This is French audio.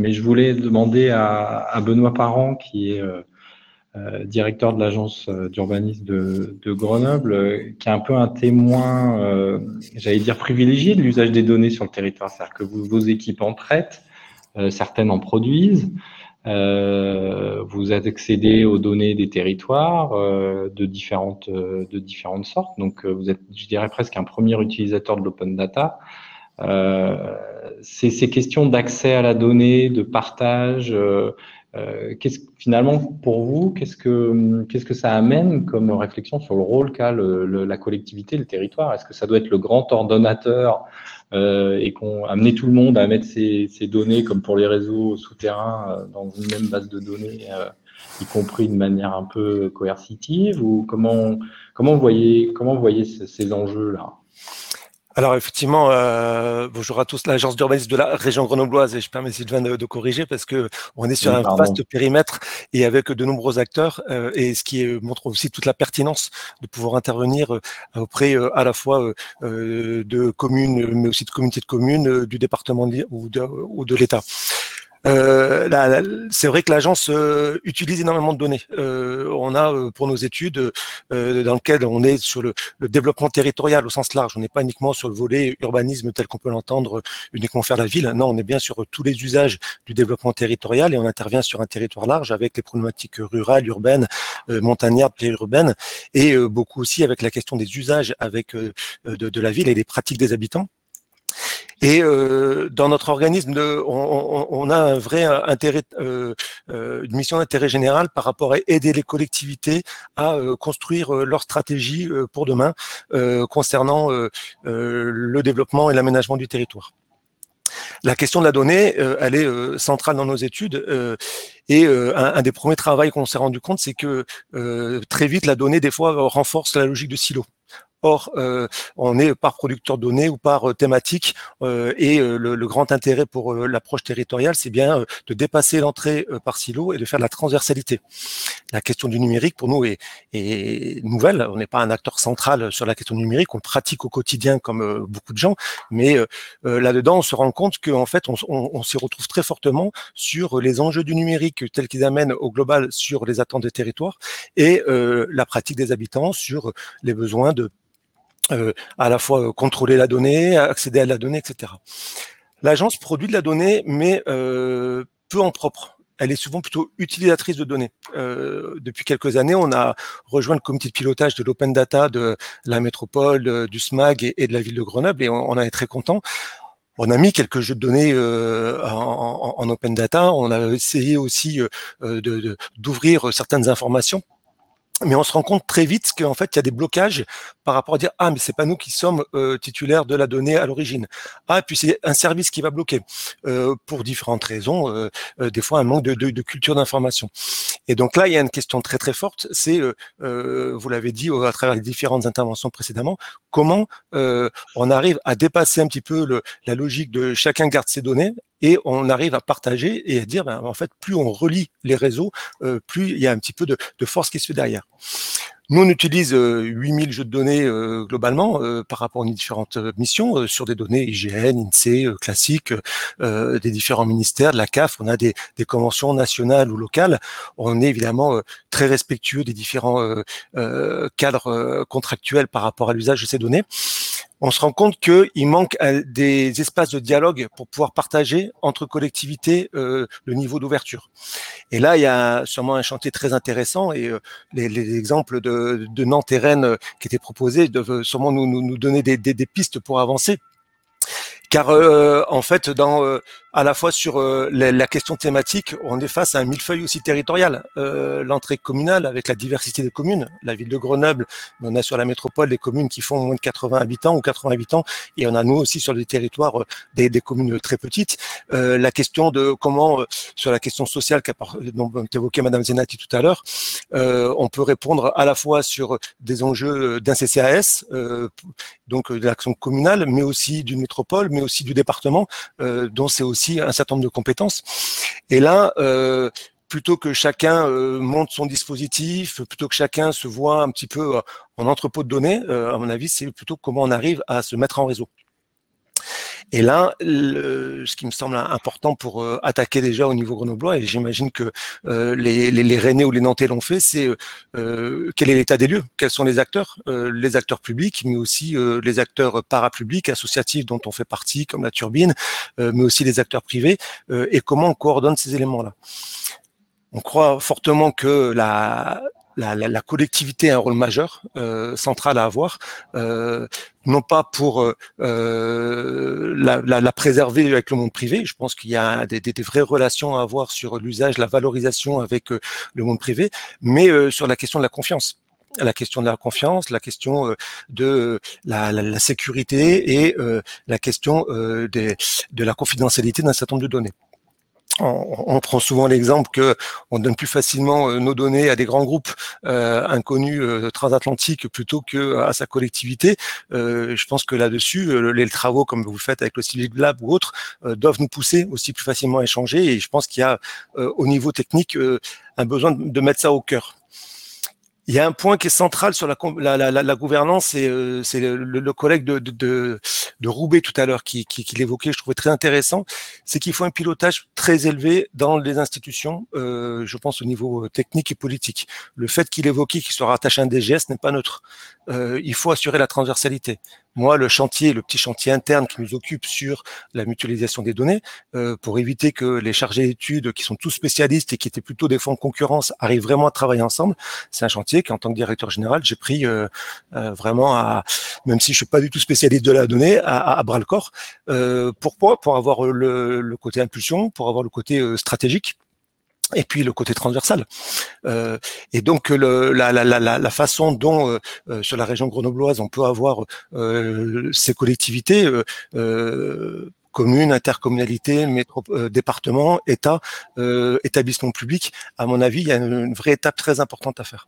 mais je voulais demander à, Benoît Parent, qui est directeur de l'agence d'urbanisme de, Grenoble, qui est un peu un témoin, j'allais dire privilégié de l'usage des données sur le territoire. C'est-à-dire que vos équipes en traitent, certaines en produisent. Euh, vous accédez aux données des territoires euh, de différentes euh, de différentes sortes. Donc vous êtes, je dirais presque un premier utilisateur de l'open data. C'est ces questions d'accès à la donnée, de partage. qu'est-ce finalement pour vous, qu'est-ce que qu'est-ce que ça amène comme réflexion sur le rôle qu'a la collectivité, le territoire? Est-ce que ça doit être le grand ordonnateur euh, et qu'on amené tout le monde à mettre ces, données, comme pour les réseaux souterrains, euh, dans une même base de données, euh, y compris de manière un peu coercitive, ou comment, comment vous voyez, comment vous voyez ces enjeux-là? Alors effectivement, euh, bonjour à tous, l'agence d'urbanisme de la région grenobloise, et je permets Sylvain de, de corriger parce que on est sur un vaste périmètre et avec de nombreux acteurs, euh, et ce qui montre aussi toute la pertinence de pouvoir intervenir euh, auprès à la fois de communes, mais aussi de communautés de communes, du département ou de, ou de l'État. Euh, c'est vrai que l'agence euh, utilise énormément de données. Euh, on a euh, pour nos études dans lesquelles on est sur le, le, développement territorial au sens large. On n'est pas uniquement sur le volet urbanisme tel qu'on peut l'entendre uniquement faire la ville. Non, on est bien sur tous les usages du développement territorial et on intervient sur un territoire large avec les problématiques rurales, urbaines, montagnardes, périurbaines et beaucoup aussi avec la question des usages avec de, de la ville et des pratiques des habitants. Et euh, dans notre organisme, on, a un vrai intérêt, euh, euh, une mission d'intérêt général par rapport à aider les collectivités à construire leur stratégie pour demain concernant le développement et l'aménagement du territoire. La question de la donnée, elle est centrale dans nos études. et un, des premiers travaux qu'on s'est rendu compte, c'est que très vite, la donnée, des fois, renforce la logique de silo. Or, euh, on est par producteur de données ou par euh, thématique, euh, et le, grand intérêt pour l'approche territoriale, c'est bien de dépasser l'entrée par silo et de faire de la transversalité. La question du numérique, pour nous, est, est nouvelle. On n'est pas un acteur central sur la question du numérique, on pratique au quotidien comme beaucoup de gens, mais là-dedans, on se rend compte qu'en fait, on, on, on s'y retrouve très fortement sur les enjeux du numérique tels qu'ils amènent au global sur les attentes des territoires et la pratique des habitants sur les besoins de euh, à la fois euh, contrôler la donnée, accéder à la donnée, etc. L'agence produit de la donnée, mais euh, peu en propre. Elle est souvent plutôt utilisatrice de données. depuis quelques années, on a rejoint le comité de pilotage de l'open data de la métropole, du SMAG et, de la ville de Grenoble, et on, en est très content. On a mis quelques jeux de données en, en, open data. On a essayé aussi d'ouvrir certaines informations mais on se rend compte très vite qu'en fait, il y a des blocages par rapport à dire ah mais c'est pas nous qui sommes euh, titulaires de la donnée à l'origine. Ah et puis c'est un service qui va bloquer euh, pour différentes raisons, euh, des fois un manque de, de, de culture d'information. Et donc là, il y a une question très très forte, c'est vous l'avez dit à travers les différentes interventions précédemment, comment on arrive à dépasser un petit peu le, la logique de chacun garde ses données et on arrive à partager et à dire, ben, en fait, plus on relie les réseaux, euh, plus il y a un petit peu de, de force qui se fait derrière. Nous, on utilise 8000 euh, jeux de données euh, globalement euh, par rapport aux différentes missions sur des données IGN, INSEE, classiques, des différents ministères, de la CAF. On a des, des, conventions nationales ou locales. On est évidemment très respectueux des différents cadres contractuels par rapport à l'usage de ces données on se rend compte qu'il manque des espaces de dialogue pour pouvoir partager entre collectivités le niveau d'ouverture. Et là, il y a sûrement un chantier très intéressant et les, les, exemples de, de, Nantes et Rennes euh, qui étaient proposés doivent sûrement nous, nous, nous donner des, des, des pistes pour avancer car euh, en fait, dans euh, à la fois sur euh, la, question thématique, on est face à un millefeuille aussi territorial. Euh, l'entrée communale avec la diversité des communes, la ville de Grenoble, on a sur la métropole des communes qui font moins de 80 habitants ou 80 habitants, et on a nous aussi sur des territoires des, des communes très petites. la question de comment, sur la question sociale qu'a évoqué Madame Zenati tout à l'heure, on peut répondre à la fois sur des enjeux d'un CCAS, donc de l'action communale, mais aussi d'une métropole, mais aussi du département, dont c'est aussi un certain nombre de compétences. Et là, euh, plutôt que chacun euh, monte son dispositif, plutôt que chacun se voit un petit peu euh, en entrepôt de données, à mon avis, c'est plutôt comment on arrive à se mettre en réseau. Et là, ce qui me semble important pour euh, attaquer déjà au niveau grenoblois, et j'imagine que euh, les, les, les Rennais ou les Nantais l'ont fait, c'est euh, quel est l'état des lieux, quels sont les acteurs, les acteurs publics, mais aussi les acteurs parapublics, associatifs dont on fait partie, comme la Turbine, mais aussi les acteurs privés, et comment on coordonne ces éléments-là? On croit fortement que la, la, la, collectivité a un rôle majeur, euh, central à avoir, euh, non pas pour euh, euh la, la, préserver avec le monde privé. Je pense qu'il y a des, des, vraies relations à avoir sur l'usage, la valorisation avec euh, le monde privé, mais sur la question de la confiance la question de la confiance, la question de la, la, la sécurité et la question des, de la confidentialité d'un certain nombre de données on, prend souvent l'exemple que on donne plus facilement euh, nos données à des grands groupes euh, inconnus euh, transatlantiques plutôt que à sa collectivité. je pense que là-dessus, les travaux comme vous faites avec le Civic Lab ou autres doivent nous pousser aussi plus facilement à échanger. Et je pense qu'il y a au niveau technique un besoin de mettre ça au cœur. Il y a un point qui est central sur la, gouvernance, c'est euh, le, le, collègue de, de, Roubaix tout à l'heure qui l'évoquait, je trouvais très intéressant, c'est qu'il faut un pilotage très élevé dans les institutions, euh, je pense au niveau euh, technique et politique. Le fait qu'il évoquait qu'il soit rattaché à un DGS n'est pas neutre. Euh, il faut assurer la transversalité. Moi, le chantier, le petit chantier interne qui nous occupe sur la mutualisation des données, euh, pour éviter que les chargés d'études, qui sont tous spécialistes et qui étaient plutôt des fonds de concurrence, arrivent vraiment à travailler ensemble, c'est un chantier qu'en tant que directeur général, j'ai pris euh, euh, vraiment à, même si je suis pas du tout spécialiste de la donnée, à, bras le corps. Euh, pourquoi? Pour avoir le, côté impulsion, pour avoir le côté stratégique et puis le côté transversal. Euh, et donc le, la, la, la, la, façon dont euh, euh, sur la région grenobloise on peut avoir euh, ces collectivités, euh, communes, intercommunalités, départements, État, établissements publics, à mon avis, il y a une vraie étape très importante à faire.